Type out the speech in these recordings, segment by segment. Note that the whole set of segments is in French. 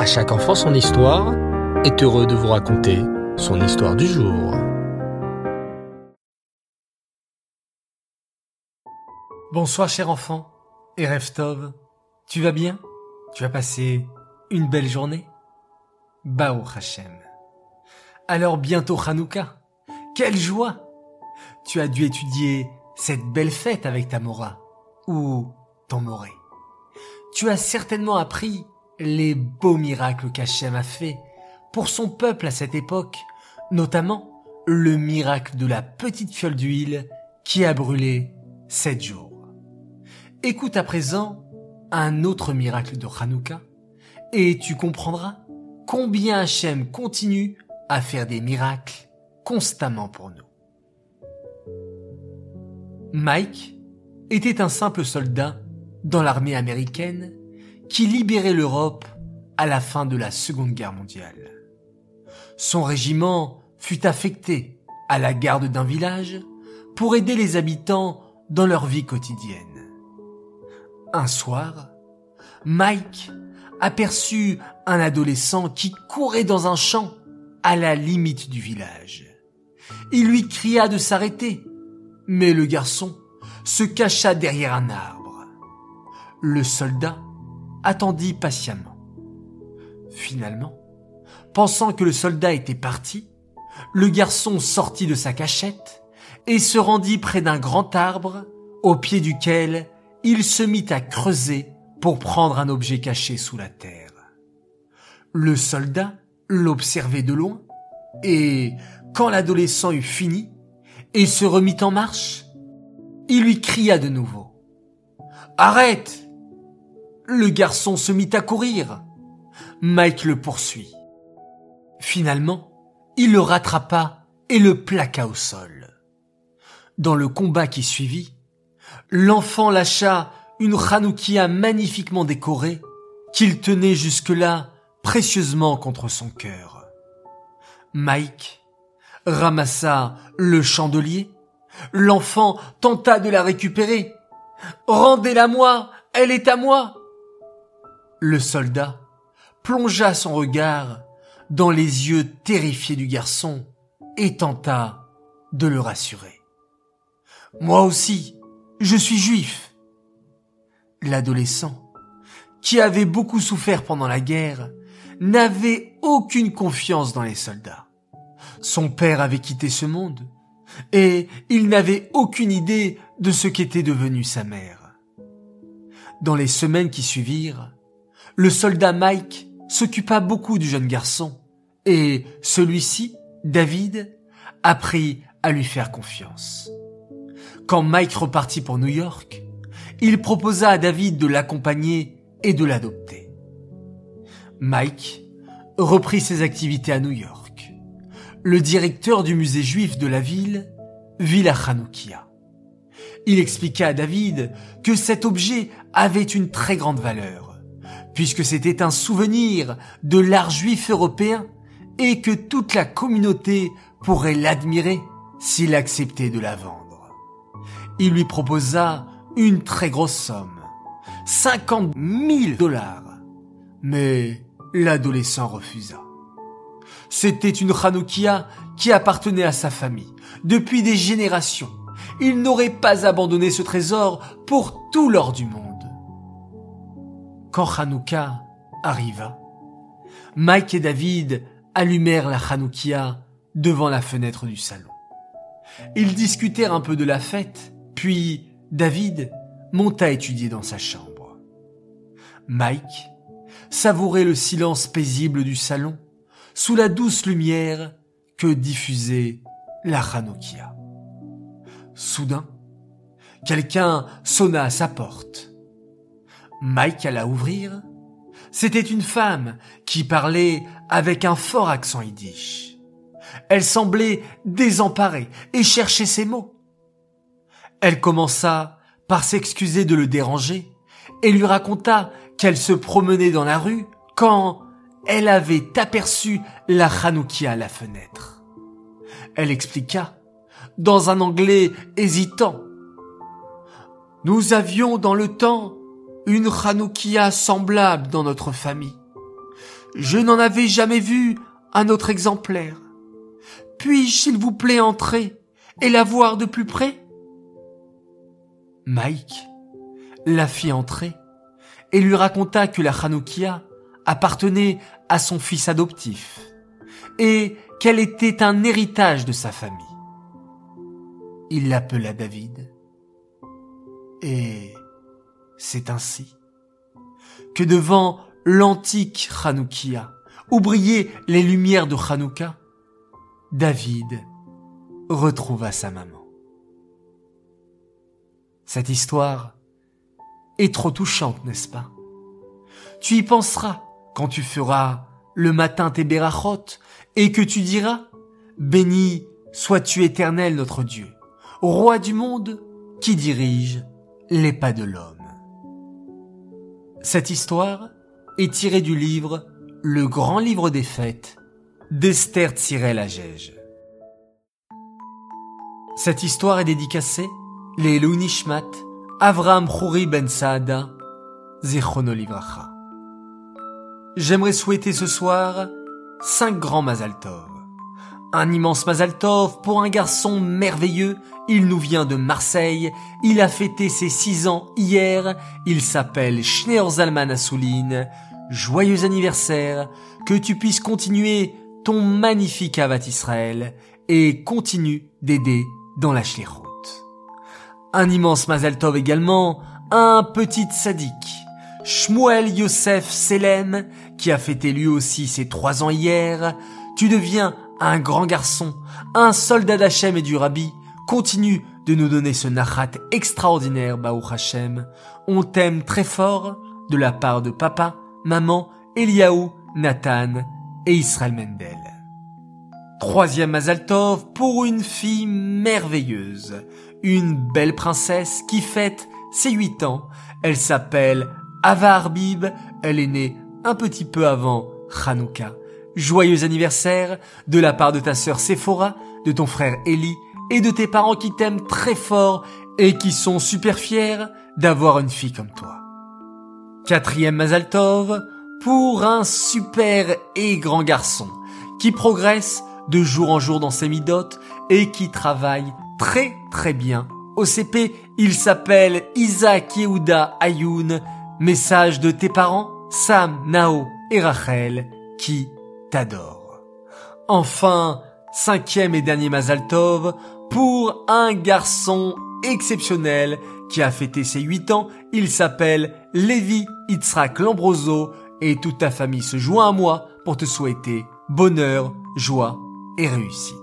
À chaque enfant son histoire est heureux de vous raconter son histoire du jour. Bonsoir cher enfant et Reftov, tu vas bien? Tu as passé une belle journée? Bao Hashem. Alors bientôt Hanouka. Quelle joie Tu as dû étudier cette belle fête avec ta Mora ou ton Moré. Tu as certainement appris les beaux miracles qu'Hachem a fait pour son peuple à cette époque, notamment le miracle de la petite fiole d'huile qui a brûlé sept jours. Écoute à présent un autre miracle de Hanouka et tu comprendras combien Hachem continue à faire des miracles constamment pour nous. Mike était un simple soldat dans l'armée américaine qui libérait l'Europe à la fin de la Seconde Guerre mondiale. Son régiment fut affecté à la garde d'un village pour aider les habitants dans leur vie quotidienne. Un soir, Mike aperçut un adolescent qui courait dans un champ à la limite du village. Il lui cria de s'arrêter, mais le garçon se cacha derrière un arbre. Le soldat attendit patiemment. Finalement, pensant que le soldat était parti, le garçon sortit de sa cachette et se rendit près d'un grand arbre au pied duquel il se mit à creuser pour prendre un objet caché sous la terre. Le soldat l'observait de loin et, quand l'adolescent eut fini et se remit en marche, il lui cria de nouveau. Arrête! Le garçon se mit à courir. Mike le poursuit. Finalement, il le rattrapa et le plaqua au sol. Dans le combat qui suivit, l'enfant lâcha une Hanoukia magnifiquement décorée qu'il tenait jusque-là précieusement contre son cœur. Mike ramassa le chandelier. L'enfant tenta de la récupérer. Rendez-la moi, elle est à moi. Le soldat plongea son regard dans les yeux terrifiés du garçon et tenta de le rassurer. Moi aussi, je suis juif. L'adolescent, qui avait beaucoup souffert pendant la guerre, n'avait aucune confiance dans les soldats. Son père avait quitté ce monde, et il n'avait aucune idée de ce qu'était devenue sa mère. Dans les semaines qui suivirent, le soldat Mike s'occupa beaucoup du jeune garçon, et celui-ci, David, apprit à lui faire confiance. Quand Mike repartit pour New York, il proposa à David de l'accompagner et de l'adopter. Mike reprit ses activités à New York. Le directeur du musée juif de la ville vit la Hanoukia. Il expliqua à David que cet objet avait une très grande valeur puisque c'était un souvenir de l'art juif européen et que toute la communauté pourrait l'admirer s'il acceptait de la vendre. Il lui proposa une très grosse somme, 50 000 dollars, mais l'adolescent refusa. C'était une Hanoukia qui appartenait à sa famille depuis des générations. Il n'aurait pas abandonné ce trésor pour tout l'or du monde. Quand Hanouka arriva, Mike et David allumèrent la Hanoukia devant la fenêtre du salon. Ils discutèrent un peu de la fête, puis David monta étudier dans sa chambre. Mike savourait le silence paisible du salon sous la douce lumière que diffusait la Hanoukia. Soudain, quelqu'un sonna à sa porte. Mike alla ouvrir. C'était une femme qui parlait avec un fort accent yiddish. Elle semblait désemparée et cherchait ses mots. Elle commença par s'excuser de le déranger et lui raconta qu'elle se promenait dans la rue quand elle avait aperçu la Hanoukia à la fenêtre. Elle expliqua, dans un anglais hésitant. Nous avions dans le temps une Hanoukia semblable dans notre famille. Je n'en avais jamais vu un autre exemplaire. Puis-je, s'il vous plaît, entrer et la voir de plus près? Mike la fit entrer et lui raconta que la Hanoukia appartenait à son fils adoptif et qu'elle était un héritage de sa famille. Il l'appela David. Et c'est ainsi que devant l'antique Hanoukia, où brillaient les lumières de Hanouka, David retrouva sa maman. Cette histoire est trop touchante, n'est-ce pas? Tu y penseras quand tu feras le matin tes berachot et que tu diras Béni sois-tu éternel notre Dieu, roi du monde qui dirige les pas de l'homme. Cette histoire est tirée du livre Le grand livre des fêtes d'Esther Tzirel Agege. Cette histoire est dédicacée les Nishmat Avram Chouri Ben Saada Zichrono Livracha. J'aimerais souhaiter ce soir cinq grands Mazal Un immense Mazal pour un garçon merveilleux. Il nous vient de Marseille. Il a fêté ses six ans hier. Il s'appelle Schneor Zalman Assouline. Joyeux anniversaire. Que tu puisses continuer ton magnifique Avat Israël et continue d'aider dans la Shlichut. Un immense Mazal également, un petit sadique Shmuel Yosef Selem, qui a fêté lui aussi ses trois ans hier, tu deviens un grand garçon, un soldat d'Hachem et du Rabbi, continue de nous donner ce nachat extraordinaire, Baou Hachem. On t'aime très fort, de la part de papa, maman, Eliaou, Nathan et Israël Mendel. Troisième Mazaltov pour une fille merveilleuse, une belle princesse qui fête ses huit ans. Elle s'appelle Ava Arbib, elle est née un petit peu avant Hanouka. Joyeux anniversaire de la part de ta sœur Sephora, de ton frère Eli et de tes parents qui t'aiment très fort et qui sont super fiers d'avoir une fille comme toi. Quatrième Mazaltov pour un super et grand garçon qui progresse de jour en jour dans ses midotes et qui travaille très très bien. Au CP, il s'appelle Isaac Yehuda Ayoun Message de tes parents, Sam, Nao et Rachel, qui t'adorent. Enfin, cinquième et dernier Mazaltov, pour un garçon exceptionnel qui a fêté ses huit ans, il s'appelle Lévi Itzrak Lambroso et toute ta famille se joint à moi pour te souhaiter bonheur, joie et réussite.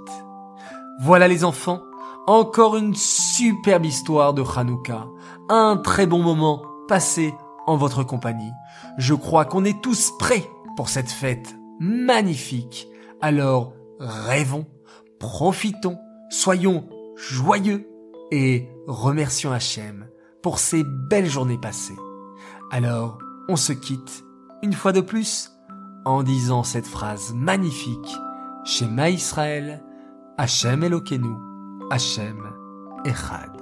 Voilà les enfants, encore une superbe histoire de Hanouka, un très bon moment passé en votre compagnie. Je crois qu'on est tous prêts pour cette fête magnifique. Alors rêvons, profitons, soyons joyeux et remercions Hachem pour ces belles journées passées. Alors on se quitte une fois de plus en disant cette phrase magnifique Shema Israël, Hachem Elokeinu, Hachem Echad.